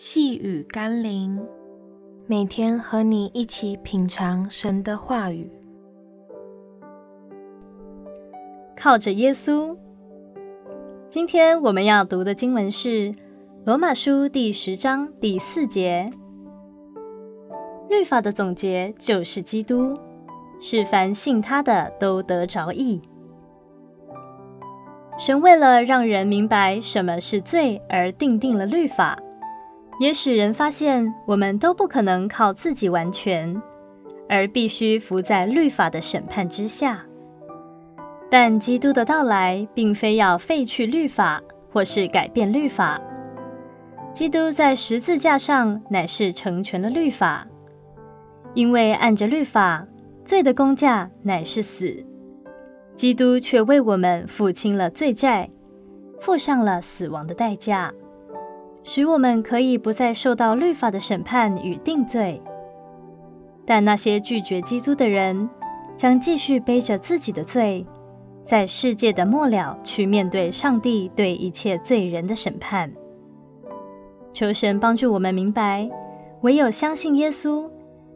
细雨甘霖，每天和你一起品尝神的话语。靠着耶稣。今天我们要读的经文是《罗马书》第十章第四节。律法的总结就是基督，是凡信他的都得着义。神为了让人明白什么是罪而定定了律法。也使人发现，我们都不可能靠自己完全，而必须服在律法的审判之下。但基督的到来，并非要废去律法，或是改变律法。基督在十字架上乃是成全了律法，因为按着律法，罪的工价乃是死，基督却为我们付清了罪债，付上了死亡的代价。使我们可以不再受到律法的审判与定罪，但那些拒绝基督的人将继续背着自己的罪，在世界的末了去面对上帝对一切罪人的审判。求神帮助我们明白，唯有相信耶稣，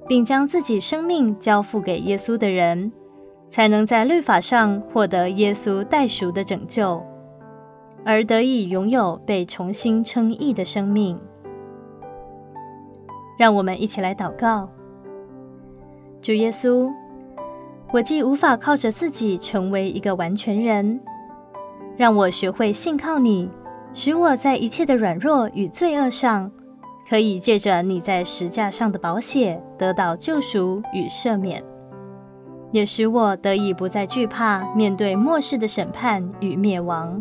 并将自己生命交付给耶稣的人，才能在律法上获得耶稣代赎的拯救。而得以拥有被重新称义的生命。让我们一起来祷告：主耶稣，我既无法靠着自己成为一个完全人，让我学会信靠你，使我在一切的软弱与罪恶上，可以借着你在十架上的宝血得到救赎与赦免，也使我得以不再惧怕面对末世的审判与灭亡。